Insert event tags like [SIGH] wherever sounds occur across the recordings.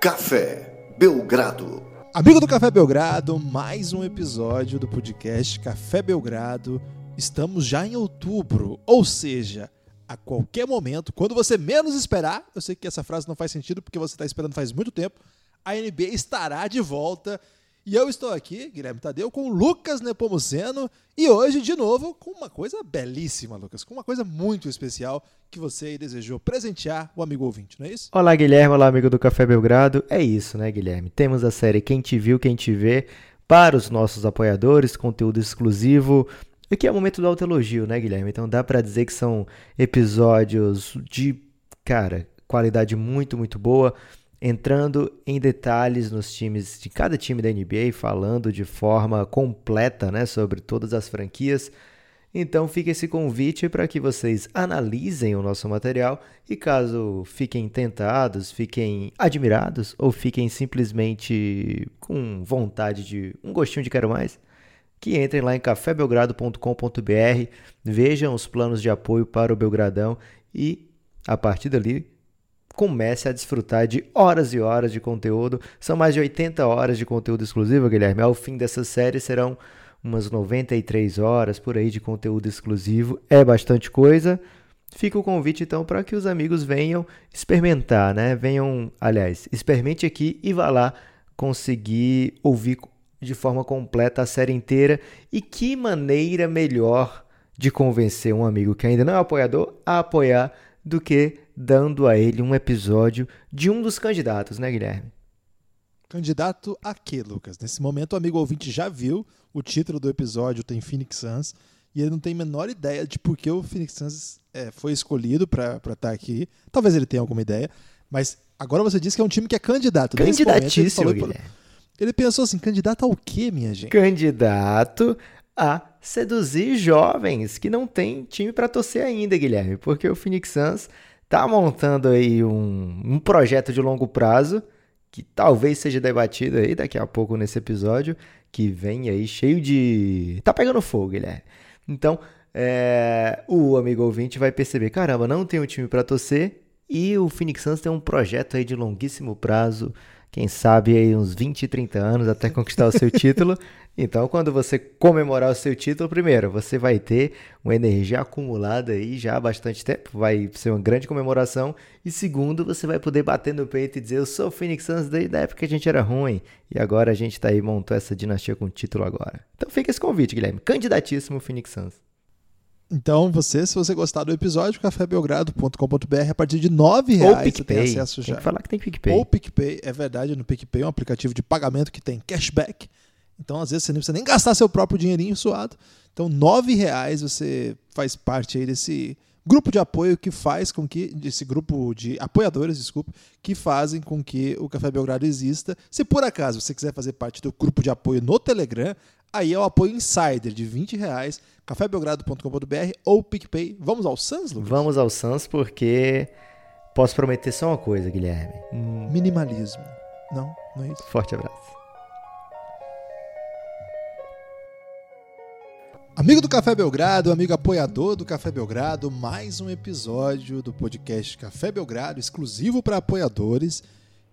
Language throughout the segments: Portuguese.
Café Belgrado. Amigo do Café Belgrado, mais um episódio do podcast Café Belgrado. Estamos já em outubro, ou seja, a qualquer momento, quando você menos esperar, eu sei que essa frase não faz sentido porque você está esperando faz muito tempo, a NBA estará de volta e eu estou aqui, Guilherme Tadeu, com Lucas Nepomuceno e hoje, de novo, com uma coisa belíssima, Lucas, com uma coisa muito especial que você desejou presentear o amigo ouvinte, não é isso? Olá, Guilherme, olá, amigo do Café Belgrado. É isso, né, Guilherme? Temos a série Quem Te Viu, Quem Te Vê para os nossos apoiadores, conteúdo exclusivo. Aqui é o momento do autoelogio, né, Guilherme? Então dá para dizer que são episódios de, cara, qualidade muito, muito boa entrando em detalhes nos times de cada time da NBA, falando de forma completa né, sobre todas as franquias. Então fica esse convite para que vocês analisem o nosso material e caso fiquem tentados, fiquem admirados ou fiquem simplesmente com vontade de um gostinho de quero mais, que entrem lá em cafébelgrado.com.br, vejam os planos de apoio para o Belgradão e a partir dali comece a desfrutar de horas e horas de conteúdo. São mais de 80 horas de conteúdo exclusivo, Guilherme. Ao fim dessa série serão umas 93 horas por aí de conteúdo exclusivo. É bastante coisa. Fica o convite então para que os amigos venham experimentar, né? Venham, aliás, experimente aqui e vá lá conseguir ouvir de forma completa a série inteira. E que maneira melhor de convencer um amigo que ainda não é apoiador a apoiar do que dando a ele um episódio de um dos candidatos, né, Guilherme? Candidato a quê, Lucas? Nesse momento, o amigo ouvinte já viu o título do episódio, tem Phoenix Suns, e ele não tem a menor ideia de por que o Phoenix Suns é, foi escolhido para estar tá aqui. Talvez ele tenha alguma ideia, mas agora você disse que é um time que é candidato. Candidatíssimo, momento, ele, Guilherme. ele pensou assim, candidato ao quê, minha gente? Candidato a seduzir jovens que não tem time para torcer ainda, Guilherme, porque o Phoenix Suns tá montando aí um, um projeto de longo prazo que talvez seja debatido aí daqui a pouco nesse episódio, que vem aí cheio de. tá pegando fogo, Guilherme. Então, é... o amigo ouvinte vai perceber: caramba, não tem um time para torcer e o Phoenix Suns tem um projeto aí de longuíssimo prazo, quem sabe aí uns 20, 30 anos até conquistar o seu título. [LAUGHS] Então, quando você comemorar o seu título, primeiro, você vai ter uma energia acumulada aí já há bastante tempo, vai ser uma grande comemoração. E segundo, você vai poder bater no peito e dizer: Eu sou o Phoenix Suns desde a época que a gente era ruim. E agora a gente tá aí, montou essa dinastia com título agora. Então fica esse convite, Guilherme. Candidatíssimo Phoenix Suns. Então, você, se você gostar do episódio, cafébelgrado.com.br, a partir de R$ reais você tem acesso já. Tem que falar que tem PicPay. Ou PicPay, é verdade, no PicPay é um aplicativo de pagamento que tem cashback. Então, às vezes, você nem precisa nem gastar seu próprio dinheirinho suado. Então, nove reais você faz parte aí desse grupo de apoio que faz com que, desse grupo de apoiadores, desculpe, que fazem com que o Café Belgrado exista. Se por acaso você quiser fazer parte do grupo de apoio no Telegram, aí é o apoio insider de 20 reais, cafébelgrado.com.br ou PicPay. Vamos ao Sans, Lucas? Vamos ao Sans porque posso prometer só uma coisa, Guilherme. Minimalismo. Não, não é isso? Forte abraço. Amigo do Café Belgrado, amigo apoiador do Café Belgrado, mais um episódio do podcast Café Belgrado, exclusivo para apoiadores.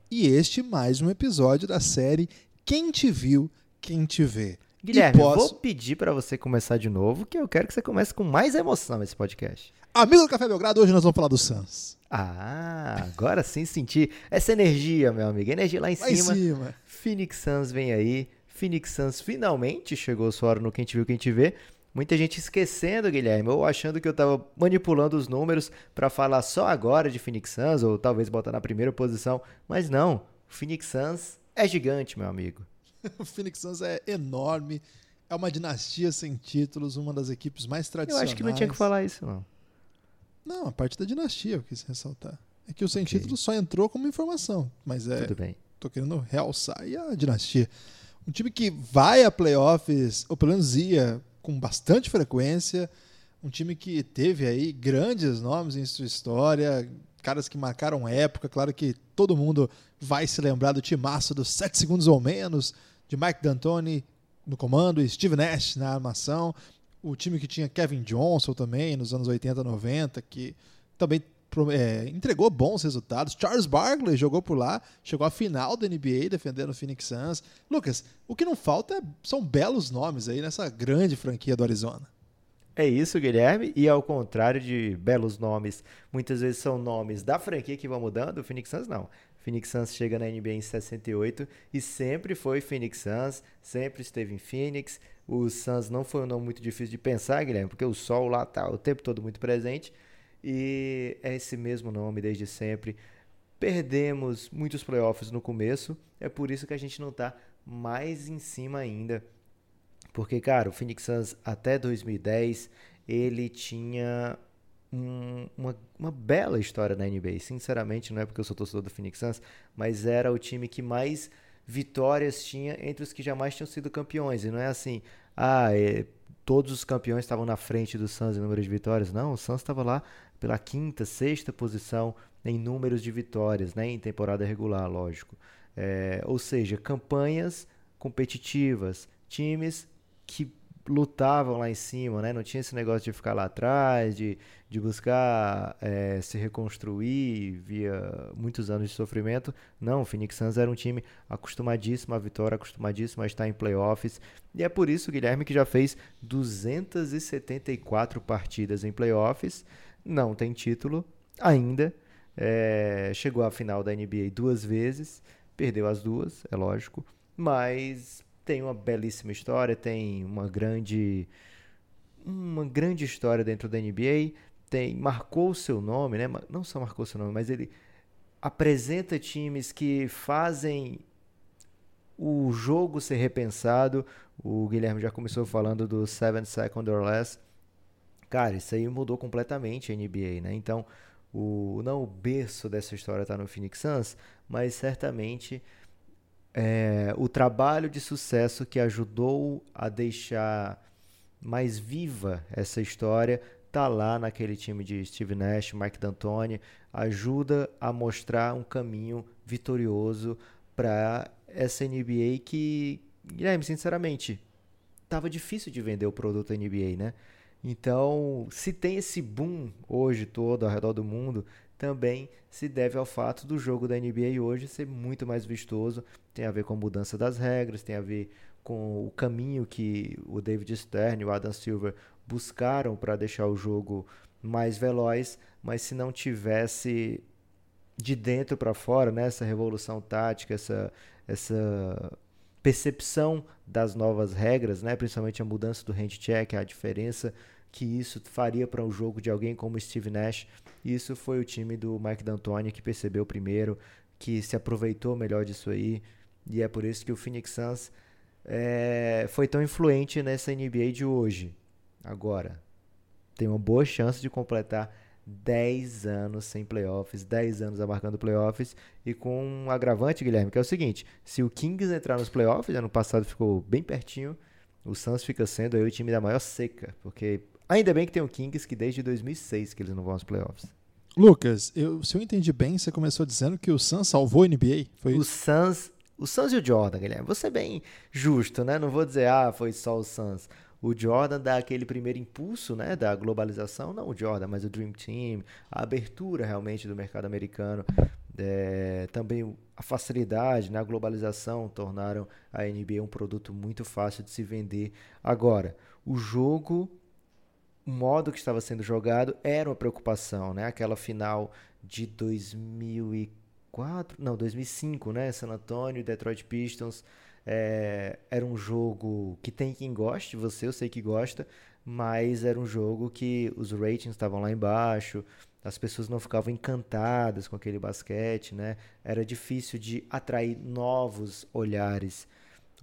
E este mais um episódio da série Quem Te Viu, Quem Te Vê. Guilherme, posso... vou pedir para você começar de novo, que eu quero que você comece com mais emoção esse podcast. Amigo do Café Belgrado, hoje nós vamos falar do Suns. Ah, agora sim senti essa energia, meu amigo. Energia lá em lá cima. Em cima. Phoenix Suns vem aí. Phoenix Suns finalmente chegou sua hora no Quem Te Viu, Quem Te Vê. Muita gente esquecendo, Guilherme, ou achando que eu estava manipulando os números para falar só agora de Phoenix Suns, ou talvez botar na primeira posição. Mas não, o Phoenix Suns é gigante, meu amigo. [LAUGHS] o Phoenix Suns é enorme, é uma dinastia sem títulos, uma das equipes mais tradicionais. Eu acho que não tinha que falar isso, não. Não, a parte da dinastia eu quis ressaltar. É que o sem okay. títulos só entrou como informação, mas é. Tudo bem. Tô querendo realçar e a dinastia. Um time que vai a playoffs, ou pelo menos ia com bastante frequência. Um time que teve aí grandes nomes em sua história, caras que marcaram época. Claro que todo mundo vai se lembrar do timaço dos 7 segundos ou menos, de Mike D'Antoni no comando e Steve Nash na armação. O time que tinha Kevin Johnson também nos anos 80, 90, que também é, entregou bons resultados. Charles Barkley jogou por lá, chegou à final da NBA defendendo o Phoenix Suns. Lucas, o que não falta são belos nomes aí nessa grande franquia do Arizona. É isso, Guilherme. E ao contrário de belos nomes, muitas vezes são nomes da franquia que vão mudando, o Phoenix Suns não. Phoenix Suns chega na NBA em 68 e sempre foi Phoenix Suns, sempre esteve em Phoenix. O Suns não foi um nome muito difícil de pensar, Guilherme, porque o sol lá tá o tempo todo muito presente e é esse mesmo nome desde sempre. Perdemos muitos playoffs no começo, é por isso que a gente não está mais em cima ainda. Porque, cara, o Phoenix Suns até 2010 ele tinha um, uma, uma bela história na NBA. Sinceramente, não é porque eu sou torcedor do Phoenix Suns, mas era o time que mais vitórias tinha entre os que jamais tinham sido campeões. E não é assim, ah, é, todos os campeões estavam na frente do Suns em número de vitórias. Não, o Suns estava lá pela quinta, sexta posição em números de vitórias, né, em temporada regular, lógico. É, ou seja, campanhas competitivas, times que lutavam lá em cima, né? Não tinha esse negócio de ficar lá atrás, de, de buscar é, se reconstruir via muitos anos de sofrimento. Não, o Phoenix Suns era um time acostumadíssimo à vitória, acostumadíssimo a estar em playoffs. E é por isso, Guilherme, que já fez 274 partidas em playoffs, não tem título ainda, é, chegou à final da NBA duas vezes, perdeu as duas, é lógico, mas tem uma belíssima história, tem uma grande uma grande história dentro da NBA, tem marcou seu nome, né? Não só marcou seu nome, mas ele apresenta times que fazem o jogo ser repensado. O Guilherme já começou falando do Seven Second or Less. Cara, isso aí mudou completamente a NBA, né? Então, o não o berço dessa história está no Phoenix Suns, mas certamente é, o trabalho de sucesso que ajudou a deixar mais viva essa história tá lá naquele time de Steve Nash, Mike D'Antoni, ajuda a mostrar um caminho vitorioso para essa NBA que, Guilherme, sinceramente, tava difícil de vender o produto NBA, né? Então, se tem esse boom hoje todo ao redor do mundo, também se deve ao fato do jogo da NBA hoje ser muito mais vistoso. Tem a ver com a mudança das regras, tem a ver com o caminho que o David Stern e o Adam Silver buscaram para deixar o jogo mais veloz, mas se não tivesse de dentro para fora, né, essa revolução tática, essa, essa percepção das novas regras, né, principalmente a mudança do hand check, a diferença que isso faria para um jogo de alguém como Steve Nash. Isso foi o time do Mike D'Antoni que percebeu primeiro, que se aproveitou melhor disso aí. E é por isso que o Phoenix Suns é, foi tão influente nessa NBA de hoje. Agora, tem uma boa chance de completar 10 anos sem playoffs, 10 anos abarcando playoffs e com um agravante, Guilherme, que é o seguinte: se o Kings entrar nos playoffs, ano passado ficou bem pertinho, o Suns fica sendo aí o time da maior seca, porque Ainda bem que tem o Kings, que desde 2006 que eles não vão aos playoffs. Lucas, eu, se eu entendi bem, você começou dizendo que o Suns salvou a NBA? Foi o Suns, o Suns e o Jordan, Guilherme. Você bem justo, né? Não vou dizer, ah, foi só o Suns. O Jordan dá aquele primeiro impulso, né, da globalização, não o Jordan, mas o Dream Team, a abertura realmente do mercado americano, é, também a facilidade, né, a globalização tornaram a NBA um produto muito fácil de se vender. Agora, o jogo o modo que estava sendo jogado era uma preocupação, né? Aquela final de 2004, não, 2005, né? San Antonio, Detroit Pistons, é, era um jogo que tem quem goste, você eu sei que gosta, mas era um jogo que os ratings estavam lá embaixo, as pessoas não ficavam encantadas com aquele basquete, né? Era difícil de atrair novos olhares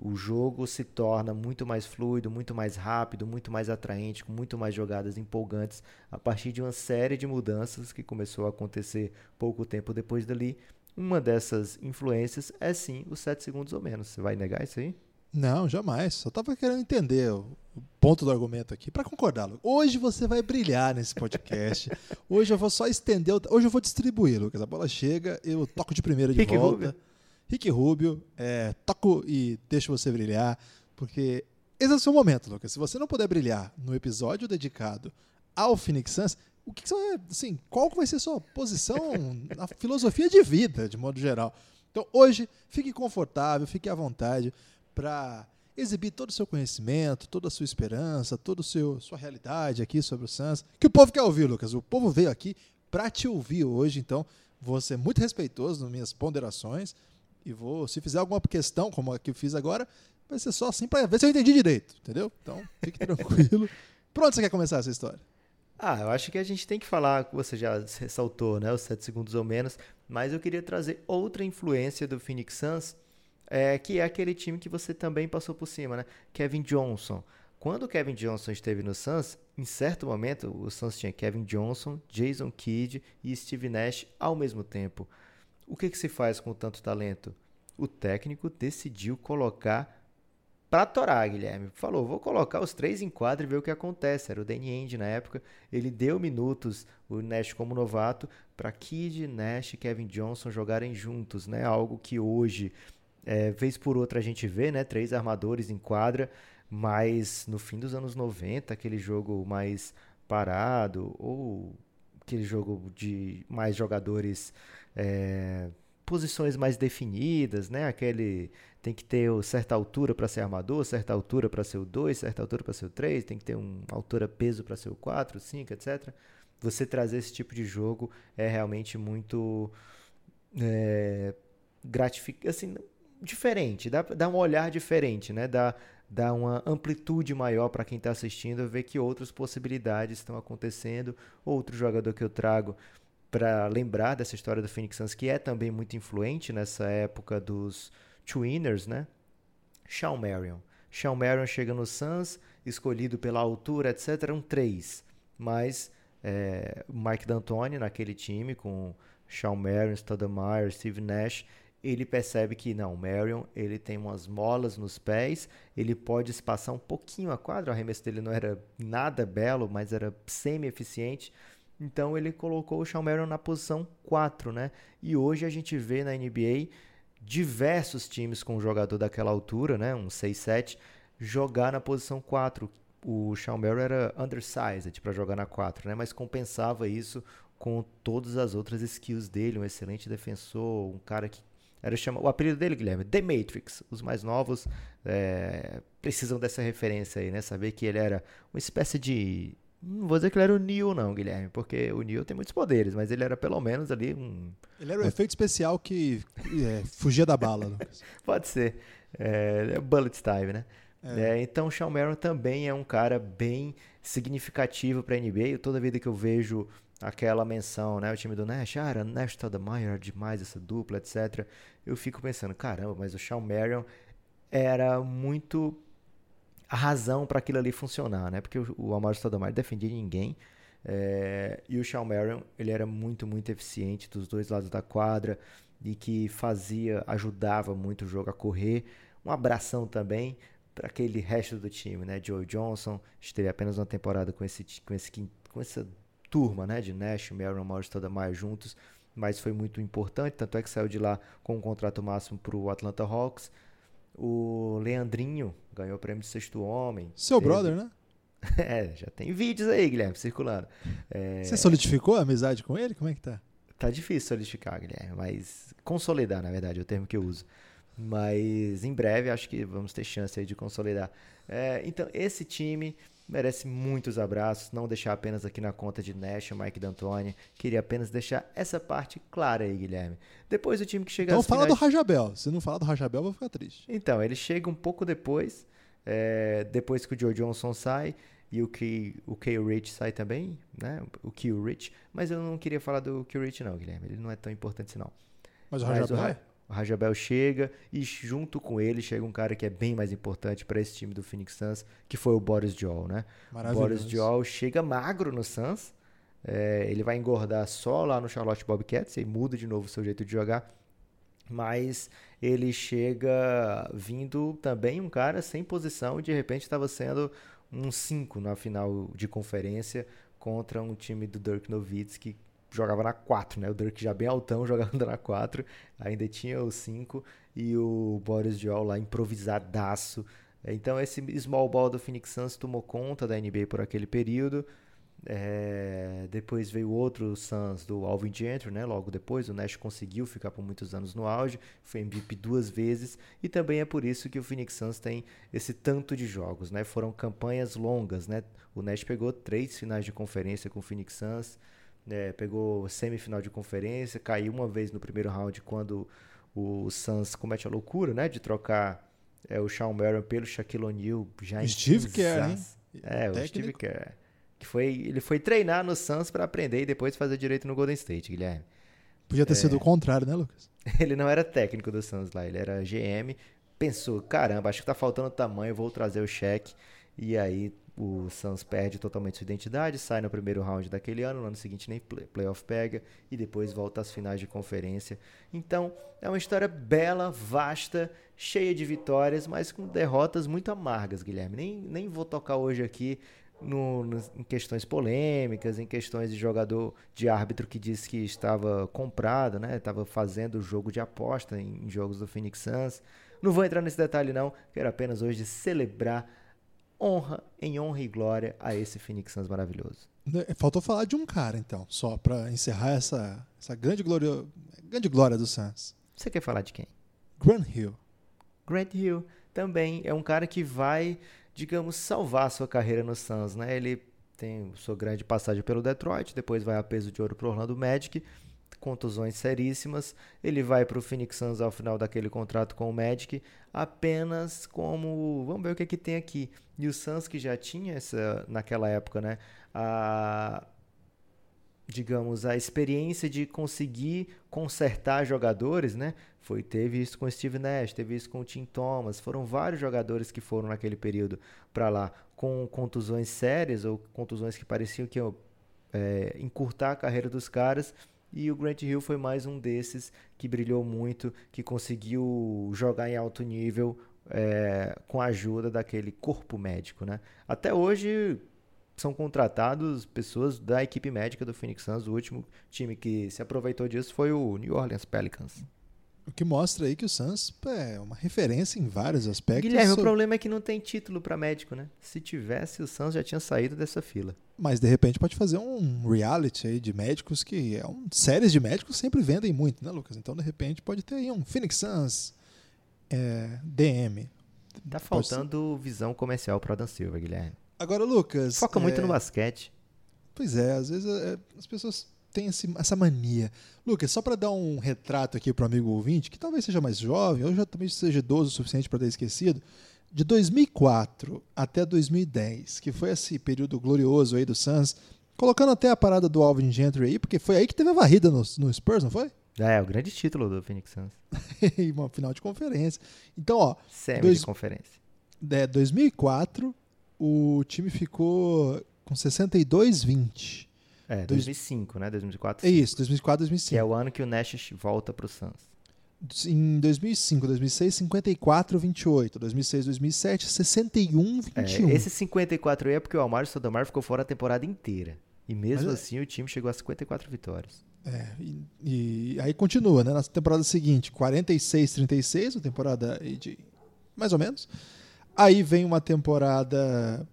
o jogo se torna muito mais fluido, muito mais rápido, muito mais atraente, com muito mais jogadas empolgantes a partir de uma série de mudanças que começou a acontecer pouco tempo depois dali. Uma dessas influências é sim os 7 segundos ou menos. Você vai negar isso aí? Não, jamais. Só estava querendo entender o ponto do argumento aqui para concordar. Hoje você vai brilhar nesse podcast. [LAUGHS] Hoje eu vou só estender, hoje eu vou distribuir, Lucas. A bola chega, eu toco de primeira de Rick volta. Rubio. Rick Rubio, é, toco e deixo você brilhar, porque esse é o seu momento, Lucas. Se você não puder brilhar no episódio dedicado ao Phoenix Suns, o que, que você, assim, qual vai ser sua posição [LAUGHS] na filosofia de vida, de modo geral. Então, hoje, fique confortável, fique à vontade para exibir todo o seu conhecimento, toda a sua esperança, toda a sua realidade aqui sobre o Suns, que o povo quer ouvir, Lucas. O povo veio aqui para te ouvir hoje, então vou ser muito respeitoso nas minhas ponderações e vou, se fizer alguma questão, como a que eu fiz agora, vai ser só assim para ver se eu entendi direito, entendeu? Então, fique [LAUGHS] tranquilo. Por onde você quer começar essa história? Ah, eu acho que a gente tem que falar, você já ressaltou, né, os 7 segundos ou menos, mas eu queria trazer outra influência do Phoenix Suns, é, que é aquele time que você também passou por cima, né? Kevin Johnson. Quando o Kevin Johnson esteve no Suns, em certo momento o Suns tinha Kevin Johnson, Jason Kidd e Steve Nash ao mesmo tempo. O que, que se faz com tanto talento? O técnico decidiu colocar para torar, Guilherme. Falou, vou colocar os três em quadro e ver o que acontece. Era o Danny Ainge na época. Ele deu minutos, o Nash como novato, para Kid, Nash e Kevin Johnson jogarem juntos, né? Algo que hoje, é, vez por outra, a gente vê, né? Três armadores em quadra, mas no fim dos anos 90, aquele jogo mais parado, ou aquele jogo de mais jogadores... É, posições mais definidas, né? Aquele tem que ter certa altura para ser armador, certa altura para ser o 2, certa altura para ser o 3, tem que ter uma altura peso para ser o 4, 5, etc. Você trazer esse tipo de jogo é realmente muito é, gratificante, assim, diferente, dá, dá um olhar diferente, né? Dá, dá uma amplitude maior para quem está assistindo, ver que outras possibilidades estão acontecendo. Outro jogador que eu trago para lembrar dessa história do Phoenix Suns, que é também muito influente nessa época dos Twinners, né? Shawn Marion. Shawn Marion chega no Suns, escolhido pela altura, etc. Um 3. Mas é, Mike D'Antoni naquele time, com Shawn Marion, Stoudemire, Steve Nash, ele percebe que não, Marion ele tem umas molas nos pés, ele pode espaçar um pouquinho a quadra, o arremesso dele não era nada belo, mas era semi-eficiente, então ele colocou o Shawn Marion na posição 4, né? E hoje a gente vê na NBA diversos times com um jogador daquela altura, né, um 6-7, jogar na posição 4. O Shawn Merrill era undersized para jogar na 4, né, mas compensava isso com todas as outras skills dele, um excelente defensor, um cara que era chama, o apelido dele, Guilherme, The Matrix. Os mais novos é, precisam dessa referência aí, né? Saber que ele era uma espécie de não vou dizer que ele era o Neo, não, Guilherme, porque o Neo tem muitos poderes, mas ele era pelo menos ali um. Ele era o um... efeito especial que é, fugia da bala. [LAUGHS] Pode ser. É, é bullet time, né? É. É, então, o Sean Maron também é um cara bem significativo para a NBA. Toda vida que eu vejo aquela menção, né? O time do Nash, ah, era Nash Stoudemire, demais essa dupla, etc. Eu fico pensando, caramba, mas o Sean Marion era muito a razão para aquilo ali funcionar, né? Porque o, o Amaro Stoudemire defendia ninguém é, e o Sean Marion, ele era muito, muito eficiente dos dois lados da quadra e que fazia, ajudava muito o jogo a correr. Um abração também para aquele resto do time, né? Joe Johnson esteve apenas uma temporada com esse com esse com essa turma, né? De Nash, Marion, Morris, Stoudemire juntos, mas foi muito importante, tanto é que saiu de lá com um contrato máximo para o Atlanta Hawks. O Leandrinho ganhou o prêmio de sexto homem. Seu teve... brother, né? [LAUGHS] é, já tem vídeos aí, Guilherme, circulando. É... Você solidificou a amizade com ele? Como é que tá? Tá difícil solidificar, Guilherme, mas consolidar, na verdade, é o termo que eu uso. Mas em breve acho que vamos ter chance aí de consolidar. É, então, esse time merece muitos abraços. Não deixar apenas aqui na conta de Nash, Mike D'Antoni. Queria apenas deixar essa parte clara aí, Guilherme. Depois o time que chega Então fala finais... do Rajabel. Se não falar do Rajabel, eu vou ficar triste. Então, ele chega um pouco depois. É, depois que o Joe Johnson sai e o Key, o Key Rich sai também, né? O Key Rich. Mas eu não queria falar do Key Rich, não, Guilherme. Ele não é tão importante assim, não. Mas o Rajabel? O, Rajabel chega e junto com ele chega um cara que é bem mais importante para esse time do Phoenix Suns, que foi o Boris Joel, né? O Boris Joel chega magro no Suns, é, ele vai engordar só lá no Charlotte Bobcats e muda de novo o seu jeito de jogar, mas ele chega vindo também um cara sem posição e de repente estava sendo um 5 na final de conferência contra um time do Dirk Nowitzki jogava na 4, né? O Dirk já bem altão [LAUGHS] jogando na 4, ainda tinha o 5 e o Boris Diol lá improvisadaço. Então esse small ball do Phoenix Suns tomou conta da NBA por aquele período. É, depois veio outro Suns do Alvin Gentry, né? Logo depois, o Nash conseguiu ficar por muitos anos no auge, foi MVP duas vezes e também é por isso que o Phoenix Suns tem esse tanto de jogos, né? Foram campanhas longas, né? O Nash pegou três finais de conferência com o Phoenix Suns, né? pegou semifinal de conferência, caiu uma vez no primeiro round quando o Suns comete a loucura, né? De trocar é, o Sean Merrill pelo Shaquille O'Neal já Steve Kerr, hein? É, o Steve Kerr. Que foi, ele foi treinar no Suns para aprender e depois fazer direito no Golden State, Guilherme. Podia ter é... sido o contrário, né, Lucas? [LAUGHS] Ele não era técnico do Suns lá, ele era GM. Pensou, caramba, acho que tá faltando tamanho, vou trazer o cheque. E aí o Suns perde totalmente sua identidade, sai no primeiro round daquele ano, no ano seguinte nem play, playoff pega e depois volta às finais de conferência. Então, é uma história bela, vasta, cheia de vitórias, mas com derrotas muito amargas, Guilherme. Nem, nem vou tocar hoje aqui no, no, em questões polêmicas, em questões de jogador, de árbitro que disse que estava comprado, né? Estava fazendo jogo de aposta em, em, jogos do Phoenix Suns. Não vou entrar nesse detalhe não, quero apenas hoje celebrar honra em honra e glória a esse Phoenix Suns maravilhoso. Né, faltou falar de um cara então, só para encerrar essa, essa grande, glória, grande glória do Suns. Você quer falar de quem? Grant Hill. Grant Hill também é um cara que vai digamos, salvar a sua carreira no Suns, né? Ele tem sua grande passagem pelo Detroit, depois vai a peso de ouro para o Orlando Magic, contusões seríssimas. Ele vai para o Phoenix Suns ao final daquele contrato com o Magic, apenas como, vamos ver o que, é que tem aqui. E o Suns que já tinha essa naquela época, né, a digamos, a experiência de conseguir consertar jogadores, né? Foi, teve isso com o Steve Nash, teve isso com o Tim Thomas, foram vários jogadores que foram naquele período para lá com contusões sérias ou contusões que pareciam que iam é, encurtar a carreira dos caras. E o Grant Hill foi mais um desses que brilhou muito, que conseguiu jogar em alto nível é, com a ajuda daquele corpo médico, né? Até hoje são contratados pessoas da equipe médica do Phoenix Suns. O último time que se aproveitou disso foi o New Orleans Pelicans. O que mostra aí que o Suns é uma referência em vários aspectos. Guilherme, sobre... o problema é que não tem título para médico, né? Se tivesse, o Suns já tinha saído dessa fila. Mas de repente pode fazer um reality aí de médicos que é um séries de médicos sempre vendem muito, né, Lucas? Então de repente pode ter aí um Phoenix Suns é, DM. Tá faltando visão comercial para Dan Silva, Guilherme. Agora, Lucas. Foca muito é... no basquete. Pois é, às vezes é, as pessoas têm esse, essa mania. Lucas, só para dar um retrato aqui para o amigo ouvinte, que talvez seja mais jovem, ou já também seja idoso o suficiente para ter esquecido, de 2004 até 2010, que foi esse período glorioso aí do Suns, colocando até a parada do Alvin Gentry aí, porque foi aí que teve a varrida no, no Spurs, não foi? É, o grande título do Phoenix Suns. [LAUGHS] uma final de conferência. Então, ó. Semi dois, de conferência. É, 2004, o time ficou com 62-20. É, 2005, né? 2004. É isso, 2004, 2005. Que é o ano que o Nash volta para o Suns. Em 2005, 2006, 54, 28. 2006, 2007, 61, 21. É, esse 54 aí é porque o Almário Sodomar ficou fora a temporada inteira. E mesmo Mas, é assim o time chegou a 54 vitórias. É, e, e, aí continua, né? Na temporada seguinte, 46, 36, uma temporada de mais ou menos. Aí vem uma temporada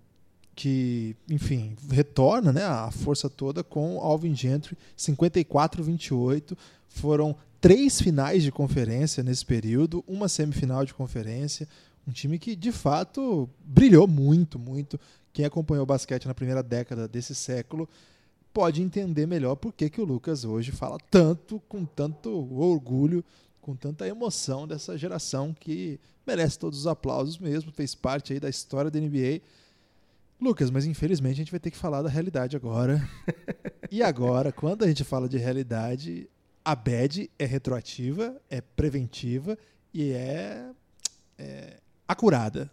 que, enfim, retorna né, a força toda com Alvin Gentry, 54-28. Foram três finais de conferência nesse período, uma semifinal de conferência. Um time que, de fato, brilhou muito, muito. Quem acompanhou o basquete na primeira década desse século pode entender melhor por que, que o Lucas hoje fala tanto, com tanto orgulho com tanta emoção dessa geração que merece todos os aplausos mesmo, fez parte aí da história da NBA. Lucas, mas infelizmente a gente vai ter que falar da realidade agora. [LAUGHS] e agora, quando a gente fala de realidade, a bad é retroativa, é preventiva e é, é acurada.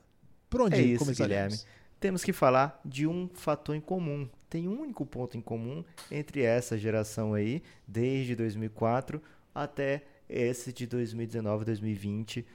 Por onde é isso, Guilherme. Temos que falar de um fator em comum. Tem um único ponto em comum entre essa geração aí, desde 2004 até esse de 2019 2020,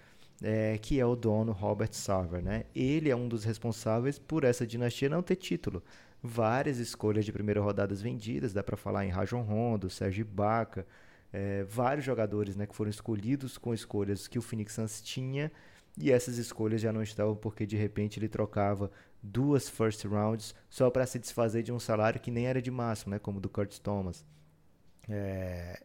é, que é o dono Robert Sarver. Né? Ele é um dos responsáveis por essa dinastia não ter título. Várias escolhas de primeira rodada vendidas, dá para falar em Rajon Rondo, Sérgio Ibaka, é, vários jogadores né, que foram escolhidos com escolhas que o Phoenix Suns tinha e essas escolhas já não estavam porque de repente ele trocava duas first rounds só para se desfazer de um salário que nem era de máximo, né? Como o do Curtis Thomas. É...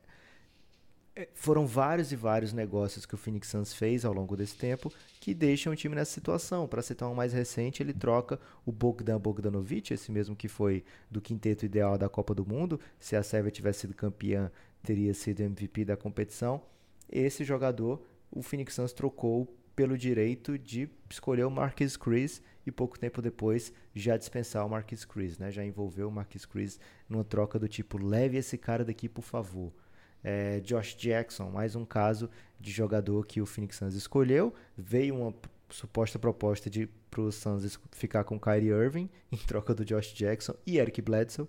é foram vários e vários negócios que o Phoenix Suns fez ao longo desse tempo que deixam o time nessa situação. Para citar um mais recente, ele troca o Bogdan Bogdanovic, esse mesmo que foi do quinteto ideal da Copa do Mundo. Se a Sérvia tivesse sido campeã, teria sido MVP da competição. Esse jogador, o Phoenix Suns trocou pelo direito de escolher o Marquis Chris e pouco tempo depois já dispensar o Marquis Chris, né? Já envolveu o Marquis Chris numa troca do tipo leve esse cara daqui por favor. É, Josh Jackson, mais um caso de jogador que o Phoenix Suns escolheu, veio uma suposta proposta de para o Suns ficar com Kyrie Irving [LAUGHS] em troca do Josh Jackson e Eric Bledsoe.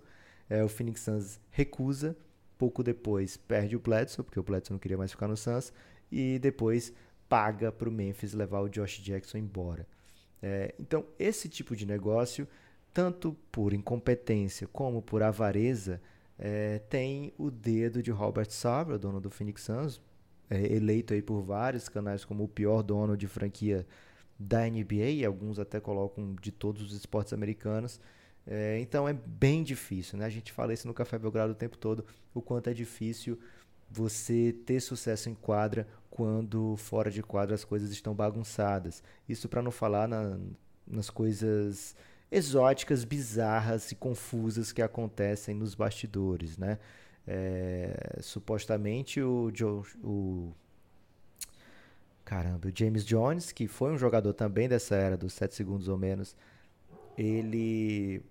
É, o Phoenix Suns recusa, pouco depois perde o Bledsoe, porque o Bledsoe não queria mais ficar no Suns, e depois paga para o Memphis levar o Josh Jackson embora. É, então, esse tipo de negócio, tanto por incompetência como por avareza, é, tem o dedo de Robert Sarver, dono do Phoenix Suns, é, eleito aí por vários canais como o pior dono de franquia da NBA, e alguns até colocam de todos os esportes americanos. É, então é bem difícil, né? A gente fala isso no Café Belgrado o tempo todo, o quanto é difícil você ter sucesso em quadra quando fora de quadra as coisas estão bagunçadas. Isso para não falar na, nas coisas exóticas, bizarras e confusas que acontecem nos bastidores, né? É, supostamente o, Joe, o caramba, o James Jones, que foi um jogador também dessa era dos 7 segundos ou menos, ele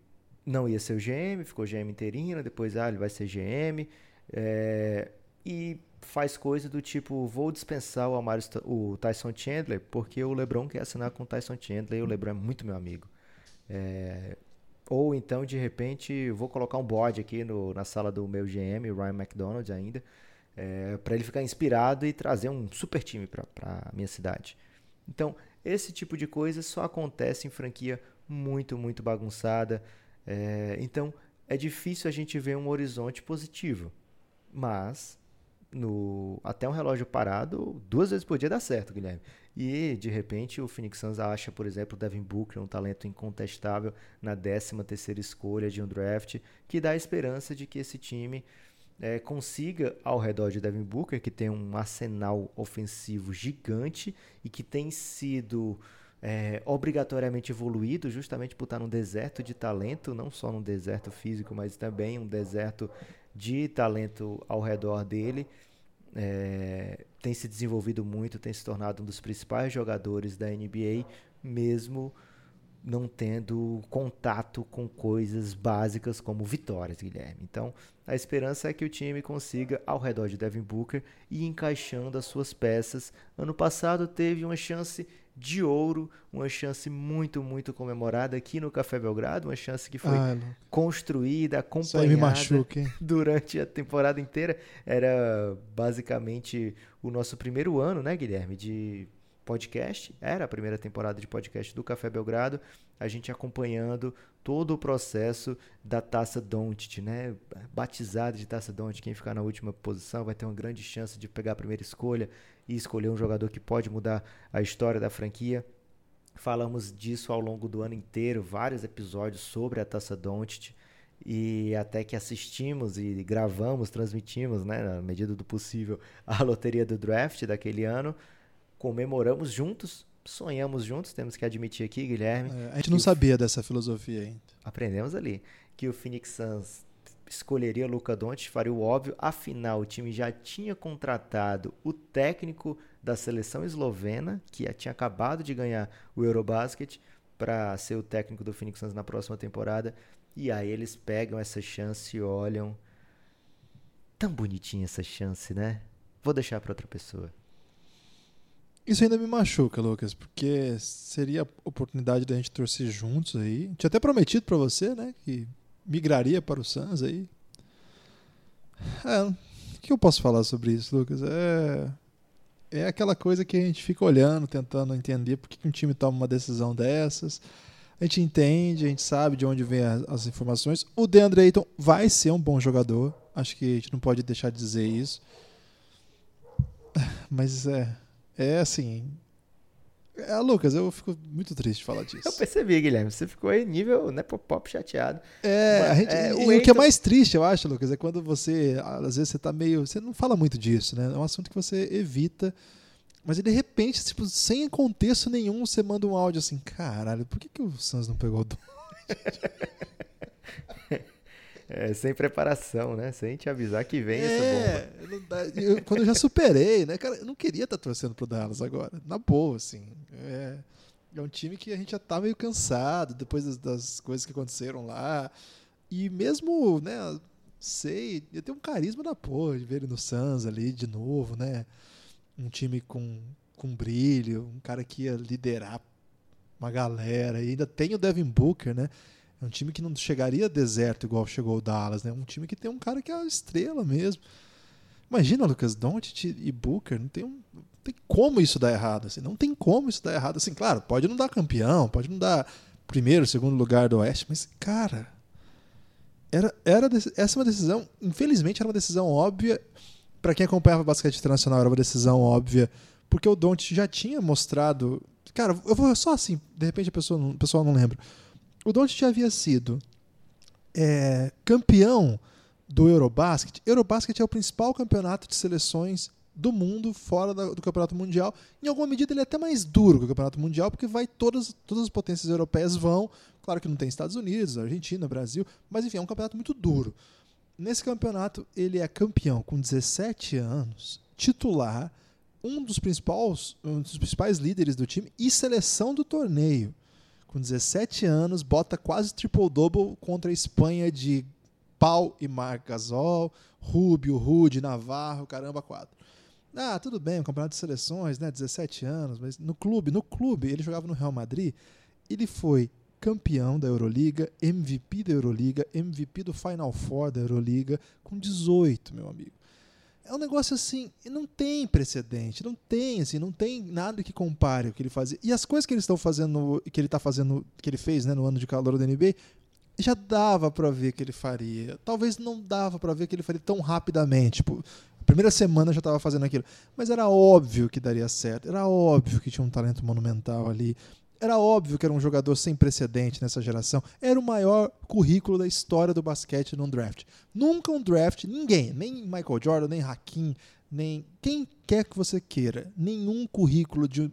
não ia ser o GM, ficou GM interino, depois ah, ele vai ser GM. É, e faz coisa do tipo, vou dispensar o, Amaro, o Tyson Chandler porque o LeBron quer assinar com o Tyson Chandler e o LeBron é muito meu amigo. É, ou então, de repente, vou colocar um bode aqui no, na sala do meu GM, Ryan McDonald ainda, é, para ele ficar inspirado e trazer um super time para a minha cidade. Então, esse tipo de coisa só acontece em franquia muito, muito bagunçada. É, então, é difícil a gente ver um horizonte positivo. Mas no até um relógio parado, duas vezes por dia dá certo, Guilherme. E de repente o Phoenix Suns acha, por exemplo, Devin Booker um talento incontestável na 13 terceira escolha de um draft, que dá a esperança de que esse time é, consiga, ao redor de Devin Booker, que tem um arsenal ofensivo gigante e que tem sido é, obrigatoriamente evoluído justamente por estar num deserto de talento, não só num deserto físico, mas também um deserto de talento ao redor dele. É, tem se desenvolvido muito, tem se tornado um dos principais jogadores da NBA, mesmo não tendo contato com coisas básicas como vitórias, Guilherme. Então, a esperança é que o time consiga, ao redor de Devin Booker, ir encaixando as suas peças. Ano passado teve uma chance de ouro, uma chance muito, muito comemorada aqui no Café Belgrado, uma chance que foi ah, construída, acompanhada machuca, [LAUGHS] durante a temporada inteira. Era basicamente o nosso primeiro ano, né, Guilherme, de podcast. Era a primeira temporada de podcast do Café Belgrado. A gente acompanhando todo o processo da Taça Doncic, né? Batizada de Taça Doncic, quem ficar na última posição vai ter uma grande chance de pegar a primeira escolha e escolher um jogador que pode mudar a história da franquia. Falamos disso ao longo do ano inteiro, vários episódios sobre a Taça Doncic e até que assistimos e gravamos, transmitimos, né, na medida do possível, [LAUGHS] a loteria do draft daquele ano. Comemoramos juntos, sonhamos juntos, temos que admitir aqui, Guilherme. É, a gente não sabia dessa filosofia ainda. Aprendemos ali que o Phoenix Suns escolheria Luca Doncic, faria o óbvio, afinal o time já tinha contratado o técnico da seleção eslovena, que tinha acabado de ganhar o Eurobasket, para ser o técnico do Phoenix Suns na próxima temporada. E aí eles pegam essa chance e olham. Tão bonitinha essa chance, né? Vou deixar para outra pessoa. Isso ainda me machuca, Lucas, porque seria a oportunidade da gente torcer juntos aí. Tinha até prometido para você, né, que migraria para o Suns aí. É, o que eu posso falar sobre isso, Lucas? É, é aquela coisa que a gente fica olhando, tentando entender por que, um time toma uma decisão dessas. A gente entende, a gente sabe de onde vem as, as informações. O DeAndre Ayton vai ser um bom jogador. Acho que a gente não pode deixar de dizer isso. [LAUGHS] Mas é, é assim. É, Lucas, eu fico muito triste de falar disso. Eu percebi, Guilherme. Você ficou aí nível né, pop chateado. É, Mas, a gente, é, e o o que é mais triste, eu acho, Lucas, é quando você, às vezes você tá meio, você não fala muito disso, né? É um assunto que você evita, mas de repente, tipo, sem contexto nenhum, você manda um áudio assim, caralho, por que, que o Suns não pegou o Don? [LAUGHS] É, sem preparação, né? Sem te avisar que vem essa bomba. É, dá- eu- quando eu já superei, né, cara, eu não queria estar torcendo pro Dallas agora, na boa, assim. É, é um time que a gente já tá meio cansado depois das, das coisas que aconteceram lá. E mesmo, né, sei, eu tenho um carisma da porra de ver ele no Suns ali de novo, né? Um time com, com brilho, um cara que ia liderar uma galera. E ainda tem o Devin Booker, né? É um time que não chegaria deserto igual chegou o Dallas, né? Um time que tem um cara que é a estrela mesmo. Imagina, Lucas Doncic e Booker, não tem, um, não tem como isso dar errado, assim. Não tem como isso dar errado, assim. Claro, pode não dar campeão, pode não dar primeiro, segundo lugar do Oeste, mas, cara, era, era essa é uma decisão, infelizmente era uma decisão óbvia. Para quem acompanhava basquete internacional, era uma decisão óbvia, porque o Doncic já tinha mostrado. Cara, eu vou só assim, de repente a pessoa o pessoal não lembra. O Doncic havia sido é, campeão do Eurobasket. Eurobasket é o principal campeonato de seleções do mundo fora da- do campeonato mundial. Em alguma medida ele é até mais duro que o campeonato mundial, porque vai todas, todas as potências europeias vão. Claro que não tem Estados Unidos, Argentina, Brasil, mas enfim, é um campeonato muito duro. Nesse campeonato ele é campeão com 17 anos, titular, um dos principais, um dos principais líderes do time e seleção do torneio. Com 17 anos, bota quase triple-double contra a Espanha de Pau e Marc Gasol, Rubio, Rude, Navarro, caramba, quatro. Ah, tudo bem, um campeonato de seleções, né? 17 anos, mas no clube, no clube, ele jogava no Real Madrid, ele foi campeão da Euroliga, MVP da Euroliga, MVP do Final Four da Euroliga, com 18, meu amigo. É um negócio assim, não tem precedente, não tem assim, não tem nada que compare o que ele fazia. E as coisas que eles estão fazendo, que ele tá fazendo, que ele fez, né, no ano de calor da NBA, já dava pra ver que ele faria. Talvez não dava pra ver que ele faria tão rapidamente, tipo, primeira semana já tava fazendo aquilo, mas era óbvio que daria certo, era óbvio que tinha um talento monumental ali. Era óbvio que era um jogador sem precedente nessa geração. Era o maior currículo da história do basquete num draft. Nunca um draft, ninguém, nem Michael Jordan, nem Hakim, nem quem quer que você queira, nenhum currículo de um,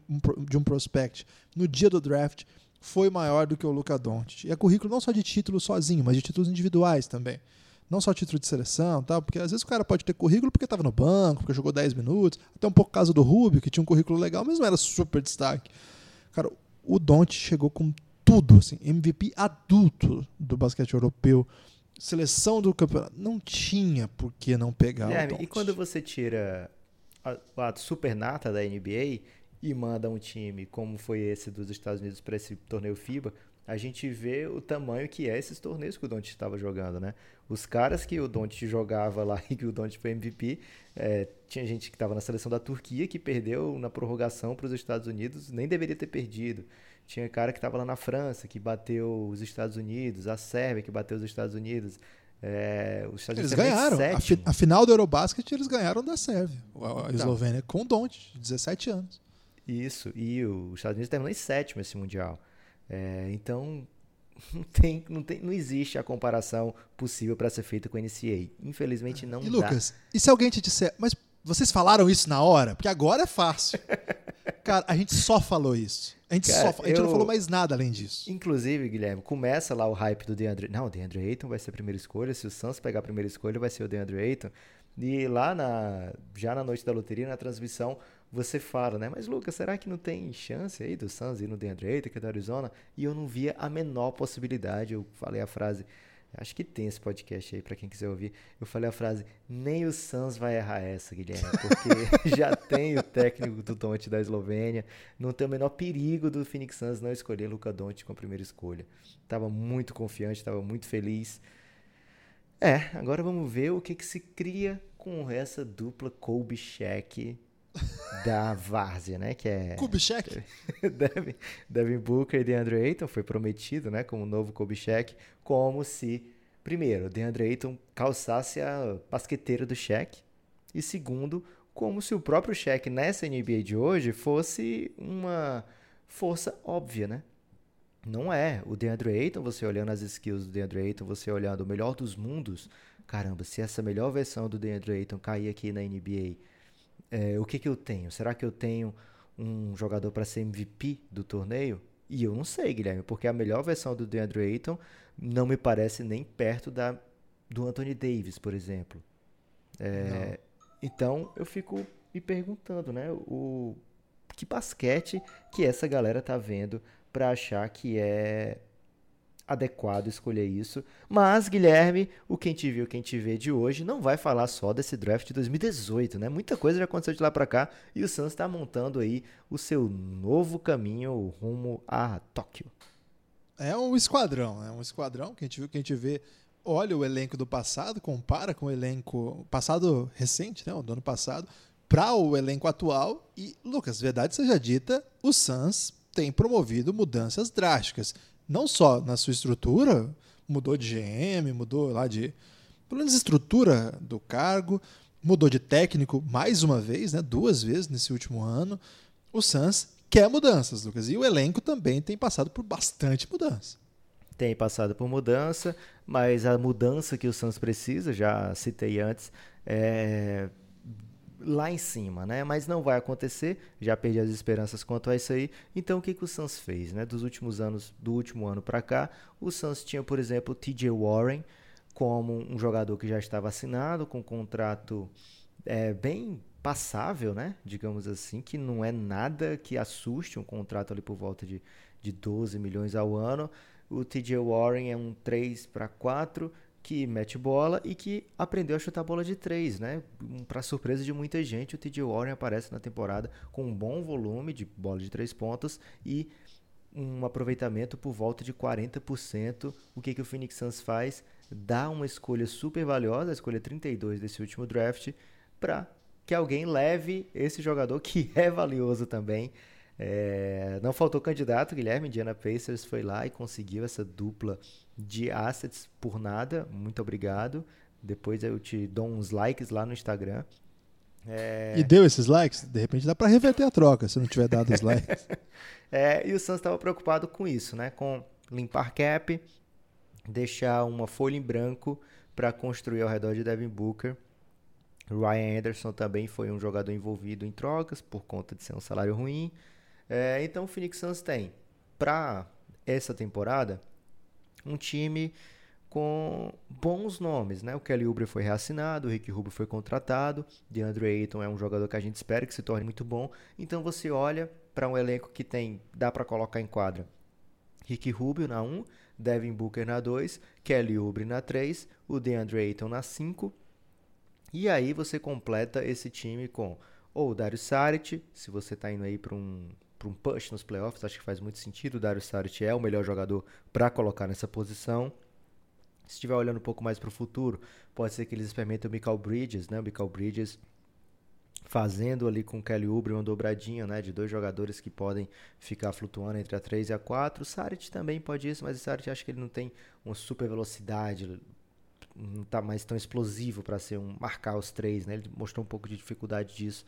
de um prospect no dia do draft foi maior do que o Luca Doncic. E é currículo não só de título sozinho, mas de títulos individuais também. Não só título de seleção, tal, porque às vezes o cara pode ter currículo porque estava no banco, porque jogou 10 minutos, até um pouco caso do Rubio, que tinha um currículo legal, mas não era super destaque. Cara, o Doncic chegou com tudo, assim, MVP adulto do basquete europeu, seleção do campeonato, não tinha por que não pegar o Guilherme, e quando você tira a, a supernata da NBA e manda um time como foi esse dos Estados Unidos para esse torneio FIBA, a gente vê o tamanho que é esses torneios que o Doncic estava jogando, né? Os caras que o Doncic jogava lá [LAUGHS] e que o Doncic foi MVP, é, tinha gente que estava na seleção da Turquia que perdeu na prorrogação para os Estados Unidos, nem deveria ter perdido. Tinha cara que estava lá na França que bateu os Estados Unidos, a Sérvia que bateu os Estados Unidos. É, os Estados Eles Unidos ganharam. A, fi- a final do Eurobasket eles ganharam da Sérvia, a, Então. Eslovênia, com o Doncic, de 17 anos. Isso, e os Estados Unidos terminou em sétimo esse Mundial. É, então, [LAUGHS] não, tem, não, tem, não existe a comparação possível para ser feita com a NCAA. Infelizmente não E dá. Lucas, e se alguém te disser, mas vocês falaram isso na hora? Porque agora é fácil. [LAUGHS] Cara, a gente só falou isso. A gente, Cara, só, a gente não eu- falou mais nada além disso. Inclusive, Guilherme, começa lá o hype do DeAndre. Não, o DeAndre Ayton vai ser a primeira escolha. Se o Suns pegar a primeira escolha, vai ser o DeAndre Ayton. E lá na, já na noite da loteria, na transmissão, você fala, né? Mas Lucas, será que não tem chance aí do Suns ir no DeAndre Ayton, que é da Arizona? E eu não via a menor possibilidade. Eu falei a frase, acho que tem esse podcast aí pra quem quiser ouvir. Eu falei a frase, nem o Suns vai errar essa, Guilherme, porque [LAUGHS] já tem o técnico do Doncic da Eslovênia, não tem o menor perigo do Phoenix Suns não escolher Luca Doncic com a primeira escolha. Tava muito confiante, tava muito feliz. É, agora vamos ver o que, que se cria com essa dupla Kobe Shaq da Várzea, né? Que é Kubitschek, [LAUGHS] Devin, Devin Booker e DeAndre Ayton foi prometido, né, como novo Shaq, como se primeiro, DeAndre Ayton calçasse a basqueteira do Shaq e segundo, como se o próprio Shaq nessa NBA de hoje fosse uma força óbvia, né? Não é. O DeAndre Ayton, você olhando as skills do DeAndre Ayton, você olhando o melhor dos mundos, caramba, se essa melhor versão do DeAndre Ayton cair aqui na NBA, é, o que que eu tenho? Será que eu tenho um jogador para ser MVP do torneio? E eu não sei, Guilherme, porque a melhor versão do DeAndre Ayton não me parece nem perto da do Anthony Davis, por exemplo. É, então eu fico me perguntando, né, o que basquete que essa galera tá vendo para achar que é adequado escolher isso. Mas, Guilherme, o Quem Te Viu, Quem Te Vê de hoje não vai falar só desse draft de 2018, né? Muita coisa já aconteceu de lá para cá e o Suns está montando aí o seu novo caminho rumo a Tóquio. É um esquadrão, é um esquadrão. Quem te viu, quem te vê, olha o elenco do passado, compara com o elenco passado recente, né, o do ano passado, para o elenco atual. E, Lucas, verdade seja dita, o Suns tem promovido mudanças drásticas. Não só na sua estrutura, mudou de GM, mudou lá de. Pelo menos estrutura do cargo, mudou de técnico mais uma vez, né, duas vezes nesse último ano. O Suns quer mudanças, Lucas. E o elenco também tem passado por bastante mudança. Tem passado por mudança, mas a mudança que o Suns precisa, já citei antes, é lá em cima, né? Mas não vai acontecer, já perdi as esperanças quanto a isso aí. Então o que, que o Suns fez, né? Dos últimos anos, do último ano para cá, o Suns tinha, por exemplo, TJ Warren como um jogador que já estava assinado com um contrato é, bem passável, né? Digamos assim, que não é nada que assuste um contrato ali por volta de, de 12 milhões ao ano. O TJ Warren é um 3 para 4 que mete bola e que aprendeu a chutar bola de três, né? Para surpresa de muita gente, o TJ Warren aparece na temporada com um bom volume de bola de três pontos e um aproveitamento por volta de 40%. O que, que o Phoenix Suns faz? Dá uma escolha super valiosa, a escolha 32 desse último draft, para que alguém leve esse jogador que [LAUGHS] é valioso também. É, não faltou candidato, Guilherme Indiana Pacers foi lá e conseguiu essa dupla de assets por nada. Muito obrigado. Depois eu te dou uns likes lá no Instagram. É... E deu esses likes? De repente dá para reverter a troca se não tiver dado os likes. [LAUGHS] é, e o Suns estava preocupado com isso, né? Com limpar cap, deixar uma folha em branco para construir ao redor de Devin Booker. Ryan Anderson também foi um jogador envolvido em trocas por conta de ser um salário ruim. É, então o Phoenix Suns tem para essa temporada um time com bons nomes, né? O Kelly Oubre foi reassinado, o Rick Rubio foi contratado, DeAndre Ayton é um jogador que a gente espera que se torne muito bom. Então você olha para um elenco que tem, dá para colocar em quadra. Rick Rubio na 1, Devin Booker na 2, Kelly Oubre na 3, o DeAndre Ayton na 5. E aí você completa esse time com ou o Dario Saric, se você está indo aí para um para um push nos playoffs, acho que faz muito sentido. O Dario Saric é o melhor jogador para colocar nessa posição. Se estiver olhando um pouco mais para o futuro, pode ser que eles experimentem o Michael Bridges, né? O Michael Bridges fazendo ali com o Kelly Oubre uma dobradinha, né, de dois jogadores que podem ficar flutuando entre a 3 e a 4. O Saric também pode isso, mas o Saric acho que ele não tem uma super velocidade, não está mais tão explosivo para ser um marcar os três, né? Ele mostrou um pouco de dificuldade disso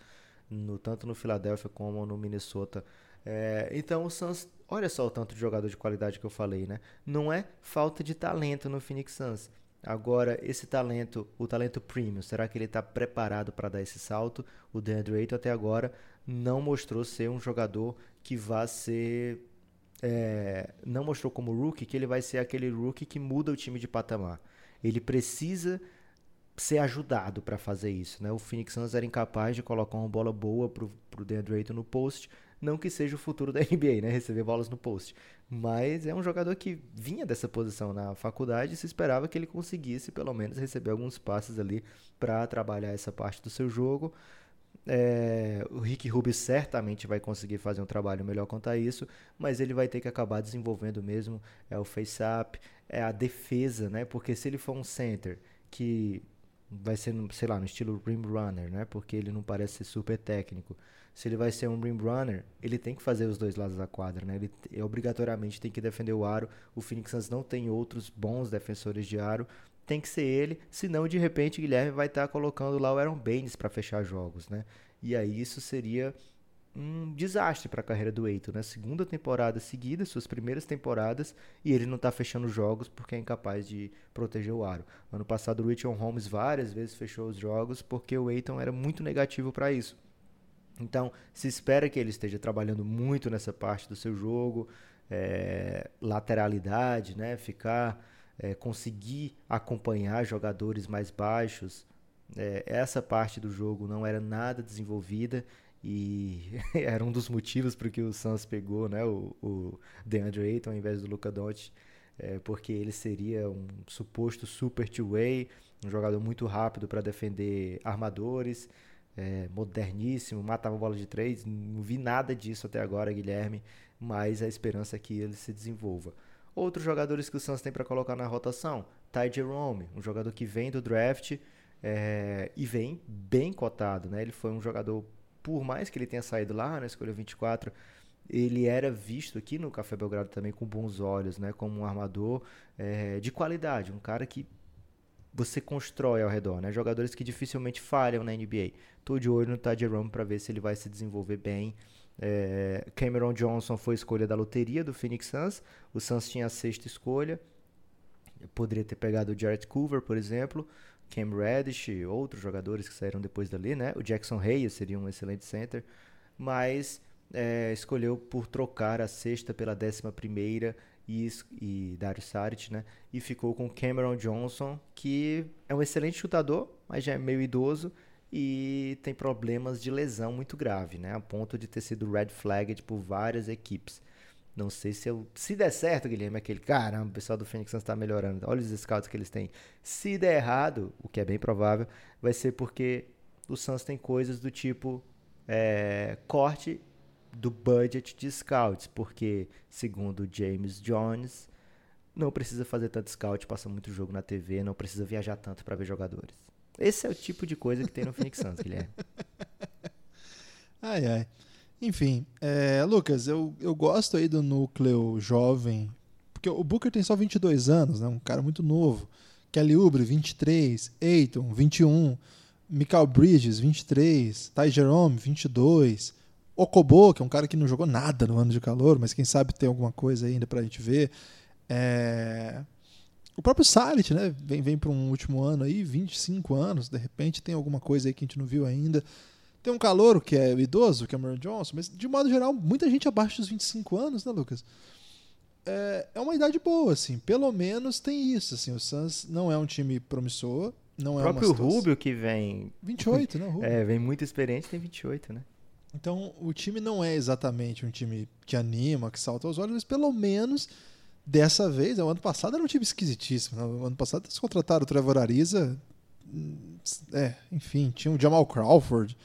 no tanto no Philadelphia como no Minnesota é, então o Suns, olha só o tanto de jogador de qualidade que eu falei, né? Não é falta de talento no Phoenix Suns. Agora, esse talento, o talento premium, será que ele está preparado para dar esse salto? O DeAndre Ayton até agora não mostrou ser um jogador que vá ser... É, não mostrou como rookie que ele vai ser aquele rookie que muda o time de patamar. Ele precisa ser ajudado para fazer isso. Né? O Phoenix Suns era incapaz de colocar uma bola boa para o DeAndre Ayton no post, não que seja o futuro da [LAUGHS] NBA, né? Receber bolas no post. Mas é um jogador que vinha dessa posição na faculdade e se esperava que ele conseguisse, pelo menos, receber alguns passes ali para trabalhar essa parte do seu jogo. É, o Rick Rubio certamente vai conseguir fazer um trabalho melhor quanto a isso, mas ele vai ter que acabar desenvolvendo mesmo é o face-up, é a defesa, né? Porque se ele for um center que vai ser, sei lá, no estilo rim runner, né? Porque ele não parece ser super técnico se ele vai ser um rim runner, ele tem que fazer os dois lados da quadra, né? Ele, ele obrigatoriamente tem que defender o aro. O Phoenix Suns não tem outros bons defensores de aro. Tem que ser ele, senão de repente Guilherme vai estar tá colocando lá o Aaron Baines para fechar jogos, né? E aí isso seria um desastre para a carreira do Eiton, né? Segunda temporada seguida, suas primeiras temporadas, e ele não está fechando jogos porque é incapaz de proteger o aro. Ano passado o Richard Holmes várias vezes fechou os jogos porque o Eiton era muito negativo para isso. Então, se espera que ele esteja trabalhando muito nessa parte do seu jogo, é, lateralidade, né? Ficar, é, conseguir acompanhar jogadores mais baixos. É, essa parte do jogo não era nada desenvolvida e [LAUGHS] era um dos motivos para que o Suns pegou né, o, o DeAndre Ayton ao invés do Luca Doncic, é, porque ele seria um suposto super two-way, um jogador muito rápido para defender armadores, é, moderníssimo, matava bola de três. Não vi nada disso até agora, Guilherme, mas a esperança é que ele se desenvolva. Outros jogadores que o Suns tem para colocar na rotação, Ty Jerome, um jogador que vem do draft é, e vem bem cotado, né? Ele foi um jogador por mais que ele tenha saído lá na escolha 24, ele era visto aqui no Café Belgrado também com bons olhos, né? Como um armador é, de qualidade, um cara que você constrói ao redor, né? Jogadores que dificilmente falham na NBA. Tô de olho no Ty Jerome para ver se ele vai se desenvolver bem. É, Cameron Johnson foi escolha da loteria do Phoenix Suns. O Suns tinha a sexta escolha. Eu poderia ter pegado o Jarrett Coover, por exemplo. Cam Reddish, outros jogadores que saíram depois dali, né? O Jackson Reyes seria um excelente center, mas é, escolheu por trocar a sexta pela décima primeira e, e Dario Saric, né? E ficou com Cameron Johnson, que é um excelente chutador, mas já é meio idoso e tem problemas de lesão muito grave, né? A ponto de ter sido red flagged por várias equipes. Não sei se eu. Se der certo, Guilherme, aquele. Caramba, o pessoal do Phoenix Suns está melhorando. Olha os scouts que eles têm. Se der errado, o que é bem provável, vai ser porque o Suns tem coisas do tipo. É, corte do budget de scouts. Porque, segundo James Jones, não precisa fazer tanto scout, passa muito jogo na TV, não precisa viajar tanto para ver jogadores. Esse é o tipo de coisa que tem no Phoenix Suns, Guilherme. [LAUGHS] Ai, ai. Enfim, é, Lucas, eu, eu gosto aí do núcleo jovem, porque o Booker tem só 22 anos, né? Um cara muito novo. Kelly Oubre, 23. Aiton, 21. Michael Bridges, 23. Ty Jerome, 22. Okobo, que é um cara que não jogou nada no ano de calor, mas quem sabe tem alguma coisa ainda pra gente ver. É... O próprio Salit, né? Vem, vem para um último ano aí, 25 anos, de repente tem alguma coisa aí que a gente não viu ainda. Tem um calouro que é o idoso, Cameron Johnson, mas de modo geral, muita gente abaixo dos 25 anos, né, Lucas? É, é uma idade boa, assim. Pelo menos tem isso, assim. O Suns não é um time promissor, não o é próprio Rubio que vem 28, né, Rubio? É, vem muito experiente, tem 28, né? Então, o time não é exatamente um time que anima, que salta aos olhos, mas pelo menos dessa vez, o ano passado era um time esquisitíssimo. Né? O ano passado eles contrataram o Trevor Ariza, hum, é, enfim, tinha o Jamal Crawford,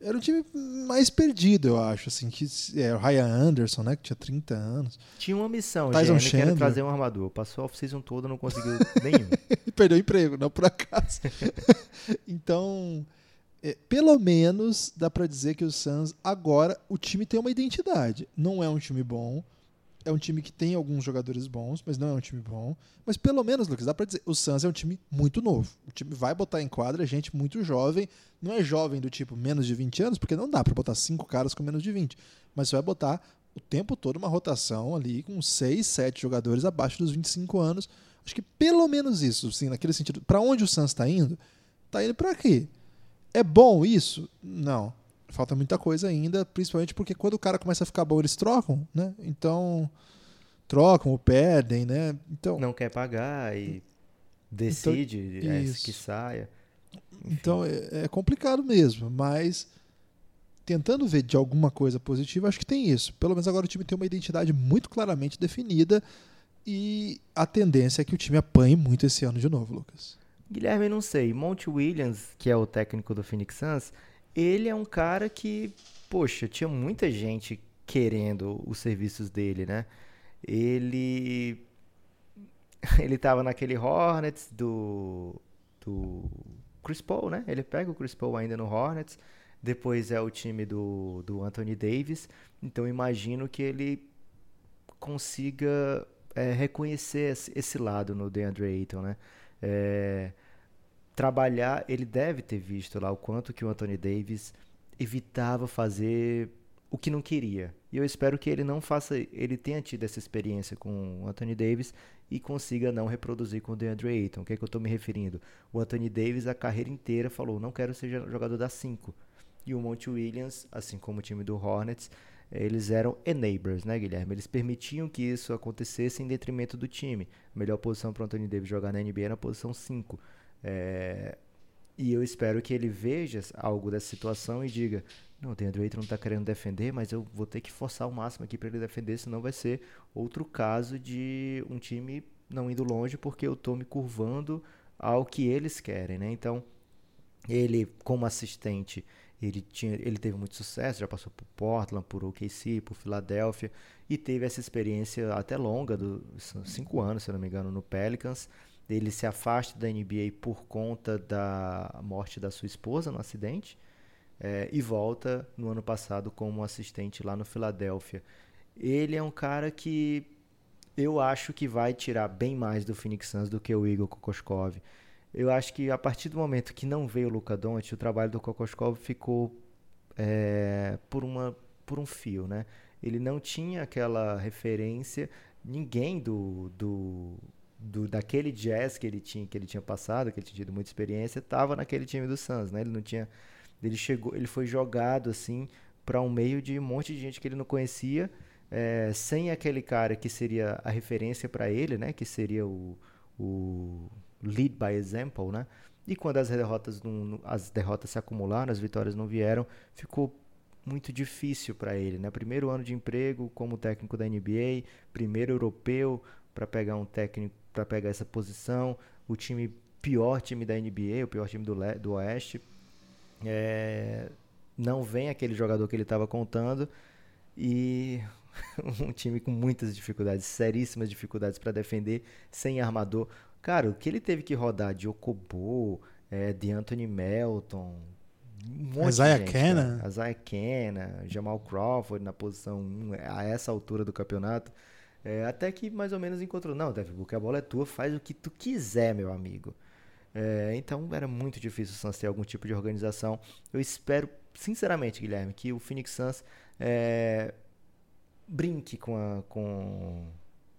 era um time mais perdido, eu acho, assim, que é, o Ryan Anderson, né, que tinha 30 anos. Tinha uma missão, Tyson GM, que trazer um armador. Passou a off-season toda, não conseguiu nenhum. [LAUGHS] perdeu o emprego, não por acaso. [LAUGHS] então, é, pelo menos dá para dizer que o Suns agora o time tem uma identidade. Não é um time bom, é um time que tem alguns jogadores bons, mas não é um time bom. Mas pelo menos, Lucas, dá pra dizer, o Suns é um time muito novo. O time vai botar em quadra gente muito jovem. Não é jovem do tipo menos de 20 anos, porque não dá para botar cinco caras com menos de 20. Mas você vai botar o tempo todo uma rotação ali com 6, 7 jogadores abaixo dos 25 anos. Acho que pelo menos isso, sim, naquele sentido. Para onde o Suns está indo? Tá indo para quê? É bom isso? Não falta muita coisa ainda, principalmente porque quando o cara começa a ficar bom, eles trocam, né? Então, trocam ou perdem, né? Então, não quer pagar e decide então, é, que saia. Enfim. Então, é, é complicado mesmo, mas tentando ver de alguma coisa positiva, acho que tem isso. Pelo menos agora o time tem uma identidade muito claramente definida e a tendência é que o time apanhe muito esse ano de novo, Lucas. Guilherme, não sei. Monte Williams, que é o técnico do Phoenix Suns, ele é um cara que, poxa, tinha muita gente querendo os serviços dele, né? Ele ele estava naquele Hornets do do Chris Paul, né? Ele pega o Chris Paul ainda no Hornets, depois é o time do, do Anthony Davis, então imagino que ele consiga é, reconhecer esse lado no DeAndre Ayton, né? É, trabalhar, ele deve ter visto lá o quanto que o Anthony Davis evitava fazer o que não queria. E eu espero que ele não faça, ele tenha tido essa experiência com o Anthony Davis e consiga não reproduzir com o DeAndre Ayton. O que é que eu estou me referindo? O Anthony Davis a carreira inteira falou, não quero ser jogador da 5. E o Monte Williams, assim como o time do Hornets, eles eram enablers, né, Guilherme? Eles permitiam que isso acontecesse em detrimento do time. A melhor posição para o Anthony Davis jogar na NBA é na posição 5. É... E eu espero que ele veja algo dessa situação e diga: não, o DeAndre Ayton não está querendo defender, mas eu vou ter que forçar o máximo aqui para ele defender, senão vai ser outro caso de um time não indo longe porque eu estou me curvando ao que eles querem, né? Então, ele como assistente, ele tinha, ele teve muito sucesso, já passou por Portland, por OKC, por Filadélfia e teve essa experiência até longa, dos cinco anos, se não me engano, no Pelicans. Ele se afasta da NBA por conta da morte da sua esposa no acidente é, e volta no ano passado como assistente lá no Filadélfia. Ele é um cara que eu acho que vai tirar bem mais do Phoenix Suns do que o Igor Kokoskov. Eu acho que a partir do momento que não veio o Luka Doncic, o trabalho do Kokoskov ficou é, por, uma, por um fio, né? Ele não tinha aquela referência, ninguém do, do, do, daquele jazz que ele tinha que ele tinha passado, que ele tinha tido muita experiência, estava naquele time do Suns, né? Ele não tinha ele chegou, ele foi jogado assim para um meio de um monte de gente que ele não conhecia, é, sem aquele cara que seria a referência para ele, né? Que seria o, o lead by example, né? E quando as derrotas, não, as derrotas se acumularam, as vitórias não vieram, ficou muito difícil para ele, né? Primeiro ano de emprego como técnico da NBA, primeiro europeu para pegar um técnico para pegar essa posição, o time pior time da NBA, o pior time do, do Oeste, é, não vem aquele jogador que ele estava contando e [LAUGHS] um time com muitas dificuldades, seríssimas dificuldades para defender, sem armador. Cara, o que ele teve que rodar de Okobo, é, de Anthony Melton, um Isaiah Kenna. Isaiah Kenna, Jamal Crawford na posição 1, a essa altura do campeonato. É, até que mais ou menos encontrou. Não, Devin Booker, a bola é tua, faz o que tu quiser, meu amigo. É, então era muito difícil o Suns ter algum tipo de organização. Eu espero, sinceramente, Guilherme, que o Phoenix Suns é, brinque com a. Com...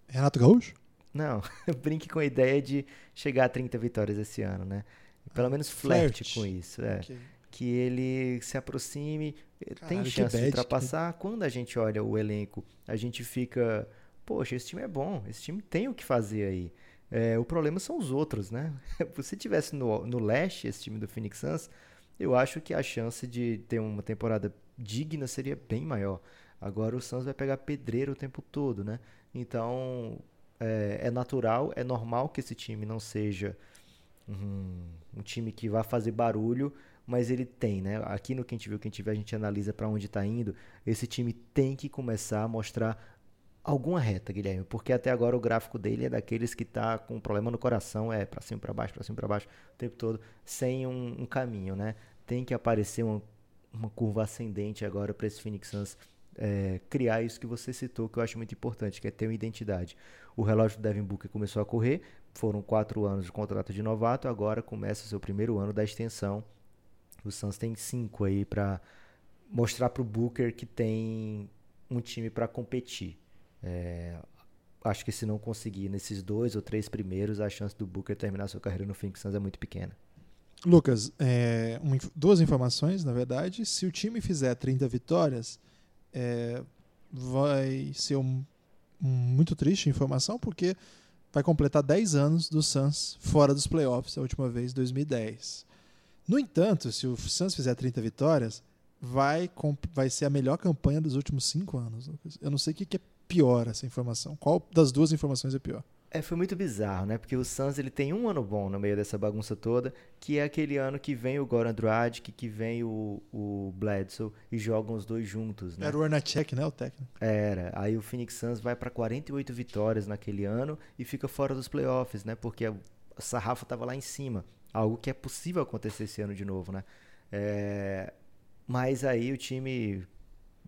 Renato Gaúcho? Não, [LAUGHS] brinque com a ideia de chegar a 30 vitórias esse ano, né? Pelo ah, menos flerte, flerte com isso. É. Okay. Que ele se aproxime, Caralho, tem chance de ultrapassar. Que... Quando a gente olha o elenco, a gente fica. Poxa, esse time é bom, esse time tem o que fazer aí. É, o problema são os outros, né? [LAUGHS] Se tivesse no, no leste esse time do Phoenix Suns, eu acho que a chance de ter uma temporada digna seria bem maior. Agora o Suns vai pegar pedreiro o tempo todo, né? Então é, é natural, é normal que esse time não seja um, um, time que vá fazer barulho, mas ele tem, né? Aqui no Quem Te Viu, Quem Vê, a gente analisa para onde está indo. Esse time tem que começar a mostrar alguma reta, Guilherme, porque até agora o gráfico dele é daqueles que tá com um problema no coração, é para cima para baixo, para cima para baixo o tempo todo, sem um, um, caminho, né? Tem que aparecer uma, uma curva ascendente agora para esse Phoenix Suns é, criar isso que você citou, que eu acho muito importante, que é ter uma identidade. O relógio do Devin Booker começou a correr, foram quatro anos de contrato de novato, agora começa o seu primeiro ano da extensão. O Suns tem cinco aí para mostrar para o Booker que tem um time para competir. É, acho que se não conseguir nesses dois ou três primeiros, a chance do Booker terminar sua carreira no Phoenix Suns é muito pequena. Lucas, é, duas informações, na verdade. Se o time fizer 30 vitórias, é, vai ser um, um, muito triste informação, porque vai completar 10 anos do Suns fora dos playoffs, a última vez, 2010. No entanto, se o Suns fizer 30 vitórias, vai, vai ser a melhor campanha dos últimos 5 anos. Lucas. Eu não sei o que é pior essa informação? Qual das duas informações é pior? É, foi muito bizarro, né? Porque o Suns ele tem um ano bom no meio dessa bagunça toda, que é aquele ano que vem o Goran Dragic, que vem o, o Bledsoe e jogam os dois juntos, né? Era o Arnacek, né, o técnico? Era. Aí o Phoenix Suns vai para 48 vitórias naquele ano e fica fora dos playoffs, né? Porque a sarrafa tava lá em cima. Algo que é possível acontecer esse ano de novo, né? É... Mas aí o time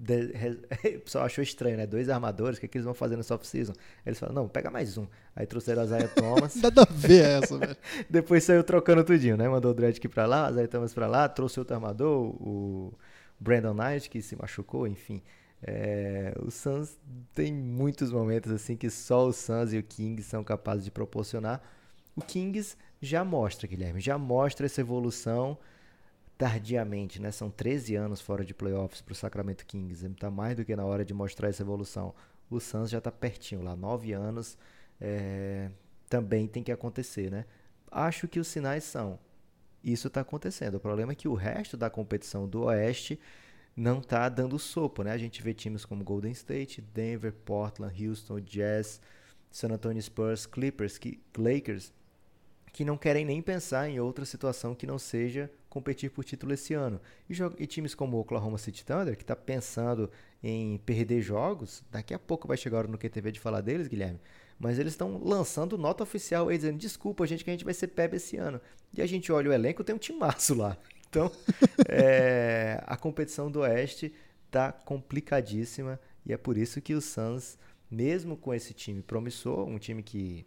de, [LAUGHS] o pessoal achou estranho, né? Dois armadores, o que, é que eles vão fazer nessa off-season? Eles falaram, não, pega mais um. Aí trouxeram a Zaya [LAUGHS] Thomas. Nada a ver essa, velho. [LAUGHS] Depois saiu trocando tudinho, né? Mandou o Dredd aqui pra lá, a Zaya Thomas pra lá, trouxe outro armador, o, Brandon Knight, que se machucou, enfim. É, o Suns tem muitos momentos assim que só o Suns e o Kings são capazes de proporcionar. O Kings já mostra, Guilherme, já mostra essa evolução tardiamente, né? São 13 anos fora de playoffs para o Sacramento Kings. Está mais do que na hora de mostrar essa evolução. O Suns já está pertinho lá, 9 anos. É, também tem que acontecer, né? Acho que os sinais são. Isso está acontecendo. O problema é que o resto da competição do Oeste não está dando sopa, né? A gente vê times como Golden State, Denver, Portland, Houston, Jazz, San Antonio Spurs, Clippers, Lakers, que não querem nem pensar em outra situação que não seja competir por título esse ano. E, e times como o Oklahoma City Thunder, que está pensando em perder jogos, daqui a pouco vai chegar no QTV de falar deles, Guilherme, mas eles estão lançando nota oficial aí dizendo, desculpa, gente, que a gente vai ser PEB esse ano. E a gente olha o elenco, tem um timaço lá. [LAUGHS] Então, é, a competição do Oeste está complicadíssima e é por isso que o Suns, mesmo com esse time promissor, um time que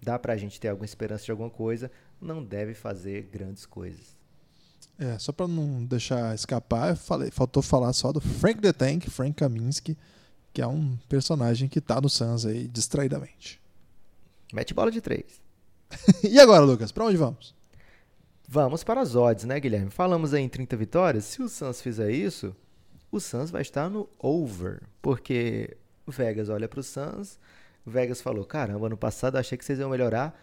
dá para a gente ter alguma esperança de alguma coisa, não deve fazer grandes coisas. É, só para não deixar escapar, falei, faltou falar só do Frank the Tank, Frank Kaminsky, que é um personagem que tá no Suns aí distraidamente. Mete bola de três. [LAUGHS] e agora, Lucas, para onde vamos? Vamos para as odds, né, Guilherme? Falamos aí em 30 vitórias. Se o Suns fizer isso, o Suns vai estar no over. Porque o Vegas olha para o Suns, o Vegas falou: caramba, ano passado achei que vocês iam melhorar.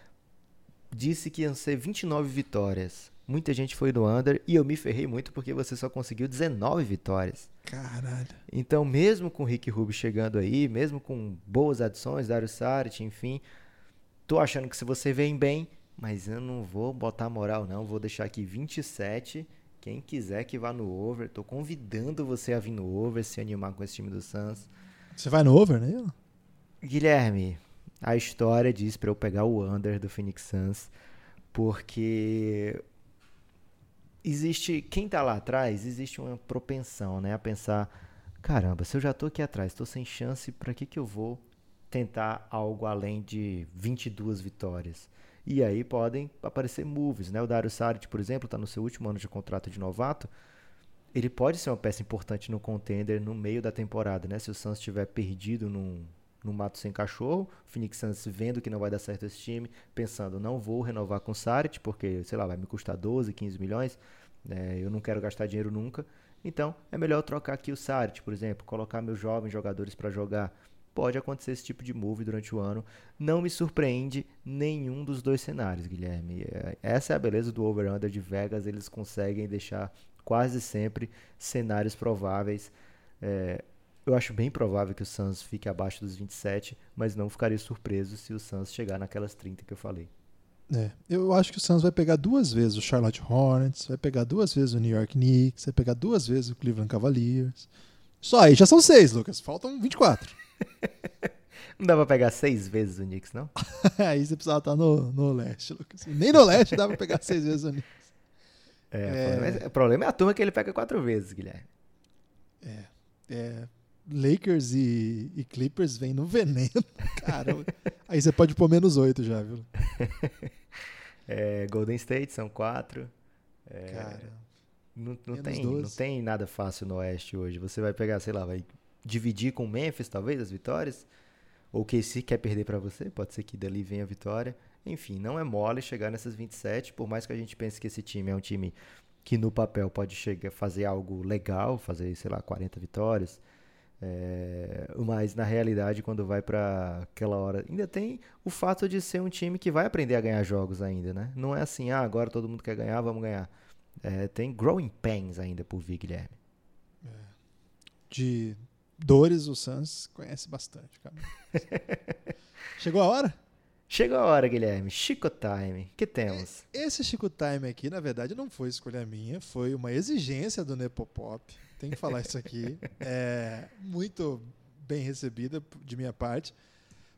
Disse que iam ser 29 vitórias. Muita gente foi no under e eu me ferrei muito porque você só conseguiu 19 vitórias. Caralho. Então, mesmo com o Rick Rubio chegando aí, mesmo com boas adições, Dario Saric, enfim, tô achando que se você vem bem, mas eu não vou botar moral, não. Vou deixar aqui 27. Quem quiser que vá no over. Tô convidando você a vir no over, se animar com esse time do Suns. Você vai no over, né? Guilherme, a história diz para eu pegar o under do Phoenix Suns, porque existe quem tá lá atrás, existe uma propensão, né, a pensar, caramba, se eu já tô aqui atrás, tô sem chance, para que que eu vou tentar algo além de 22 vitórias? E aí podem aparecer moves, né? O Dario Saric, por exemplo, está no seu último ano de contrato de novato. Ele pode ser uma peça importante no contender no meio da temporada, né? Se o Suns estiver perdido num, num mato sem cachorro, Phoenix Suns vendo que não vai dar certo esse time, pensando, não vou renovar com o Saric, porque, sei lá, vai me custar 12, 15 milhões, né? eu não quero gastar dinheiro nunca. Então, é melhor trocar aqui o Saric, por exemplo, colocar meus jovens jogadores para jogar pode acontecer esse tipo de move durante o ano. Não me surpreende nenhum dos dois cenários, Guilherme. É, essa é a beleza do over-under de Vegas, eles conseguem deixar quase sempre cenários prováveis. É, eu acho bem provável que o Suns fique abaixo dos 27, mas não ficaria surpreso se o Suns chegar naquelas 30 que eu falei. É, eu acho que o Suns vai pegar duas vezes o Charlotte Hornets, vai pegar duas vezes o New York Knicks, vai pegar duas vezes o Cleveland Cavaliers. Só aí já são seis, Lucas. Faltam 24. [LAUGHS] não dá pra pegar seis vezes o Knicks, não? [LAUGHS] Aí você precisava estar no, no leste, Lucas. Nem no leste dá pra pegar seis vezes o Knicks. É, é... O, problema é, o, problema é, a turma que ele pega quatro vezes, Guilherme. É. é Lakers e, e Clippers vêm no veneno. [LAUGHS] Caramba. Aí você pode pôr menos oito já, viu? [LAUGHS] É, Golden State são quatro. É, Cara. Não, não, tem, não tem nada fácil no Oeste hoje. Você vai pegar, sei lá, vai dividir com o Memphis, talvez, as vitórias. Ou que se quer perder para você, pode ser que dali venha a vitória. Enfim, não é mole chegar nessas 27, por mais que a gente pense que esse time é um time que no papel pode chegar fazer algo legal, fazer, sei lá, 40 vitórias. É, mas na realidade, quando vai para aquela hora, ainda tem o fato de ser um time que vai aprender a ganhar jogos ainda, né? Não é assim, ah, agora todo mundo quer ganhar, vamos ganhar. É, tem growing pains ainda por vir, Guilherme. É. De dores o Suns conhece bastante, cara. [LAUGHS] Chegou a hora? Chegou a hora, Guilherme. Chico Time. que temos? Esse Chico Time aqui, na verdade, não foi escolha minha, foi uma exigência do Nepopop. Tem que falar isso aqui. É muito bem recebida de minha parte.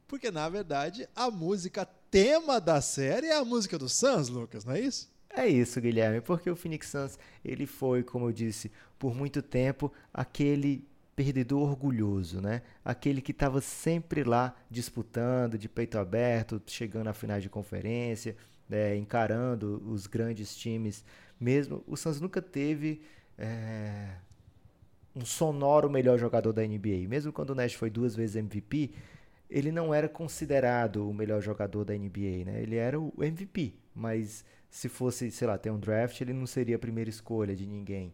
Porque, na verdade, a música tema da série é a música do Suns, Lucas, não é isso? É isso, Guilherme, porque o Phoenix Suns, ele foi, como eu disse, por muito tempo, aquele perdedor orgulhoso, né? Aquele que estava sempre lá disputando, de peito aberto, chegando à final de conferência, né? encarando os grandes times. Mesmo o Suns nunca teve é, um sonoro melhor jogador da NBA. Mesmo quando o Nash foi duas vezes MVP, ele não era considerado o melhor jogador da NBA, né? Ele era o MVP, mas se fosse, sei lá, ter um draft, ele não seria a primeira escolha de ninguém.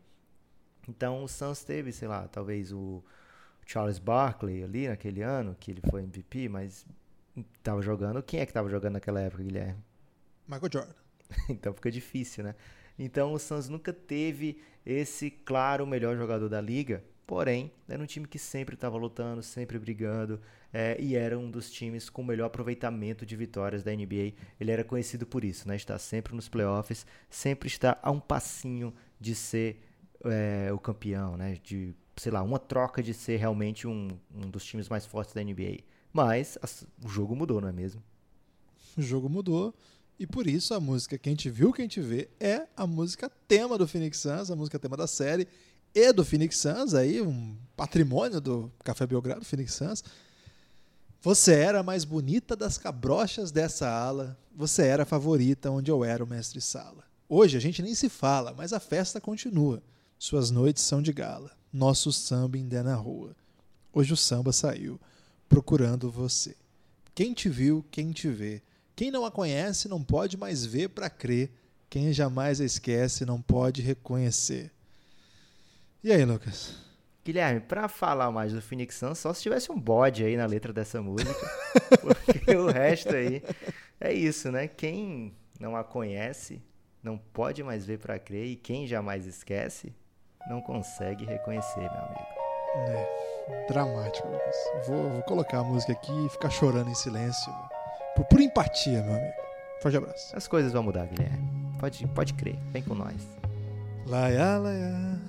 Então o Suns teve, sei lá, talvez o Charles Barkley ali naquele ano, que ele foi MVP, mas estava jogando. Quem é que estava jogando naquela época, Guilherme? Michael Jordan. [LAUGHS] então fica difícil, né? Então o Suns nunca teve esse claro melhor jogador da liga. Porém, era um time que sempre estava lutando, sempre brigando, é, e era um dos times com o melhor aproveitamento de vitórias da NBA. Ele era conhecido por isso, né? Está sempre nos playoffs, sempre está a um passinho de ser é, o campeão, né? De, sei lá, uma troca de ser realmente um, um dos times mais fortes da NBA. Mas as, o jogo mudou, não é mesmo? O jogo mudou. E por isso a música Quem Te Viu, Quem Te Vê é a música tema do Phoenix Suns, a música tema da série e do Phoenix Suns, aí um patrimônio do Café Belgrado, Phoenix Suns. Você era a mais bonita das cabrochas dessa ala, você era a favorita onde eu era o mestre sala. Hoje a gente nem se fala, mas a festa continua. Suas noites são de gala, nosso samba ainda é na rua. Hoje o samba saiu, procurando você. Quem te viu, quem te vê. Quem não a conhece não pode mais ver para crer. Quem jamais a esquece não pode reconhecer. E aí, Lucas? Guilherme, para falar mais do Phoenix Suns, só se tivesse um bode aí na letra dessa música, [LAUGHS] porque o resto aí é isso, né? Quem não a conhece não pode mais ver para crer e quem jamais esquece não consegue reconhecer, meu amigo. É, dramático, Lucas. Vou, vou colocar a música aqui e ficar chorando em silêncio. Por, por empatia, meu amigo. Forte abraço. As coisas vão mudar, Guilherme. Pode, pode crer. Vem com nós. Laia, laia.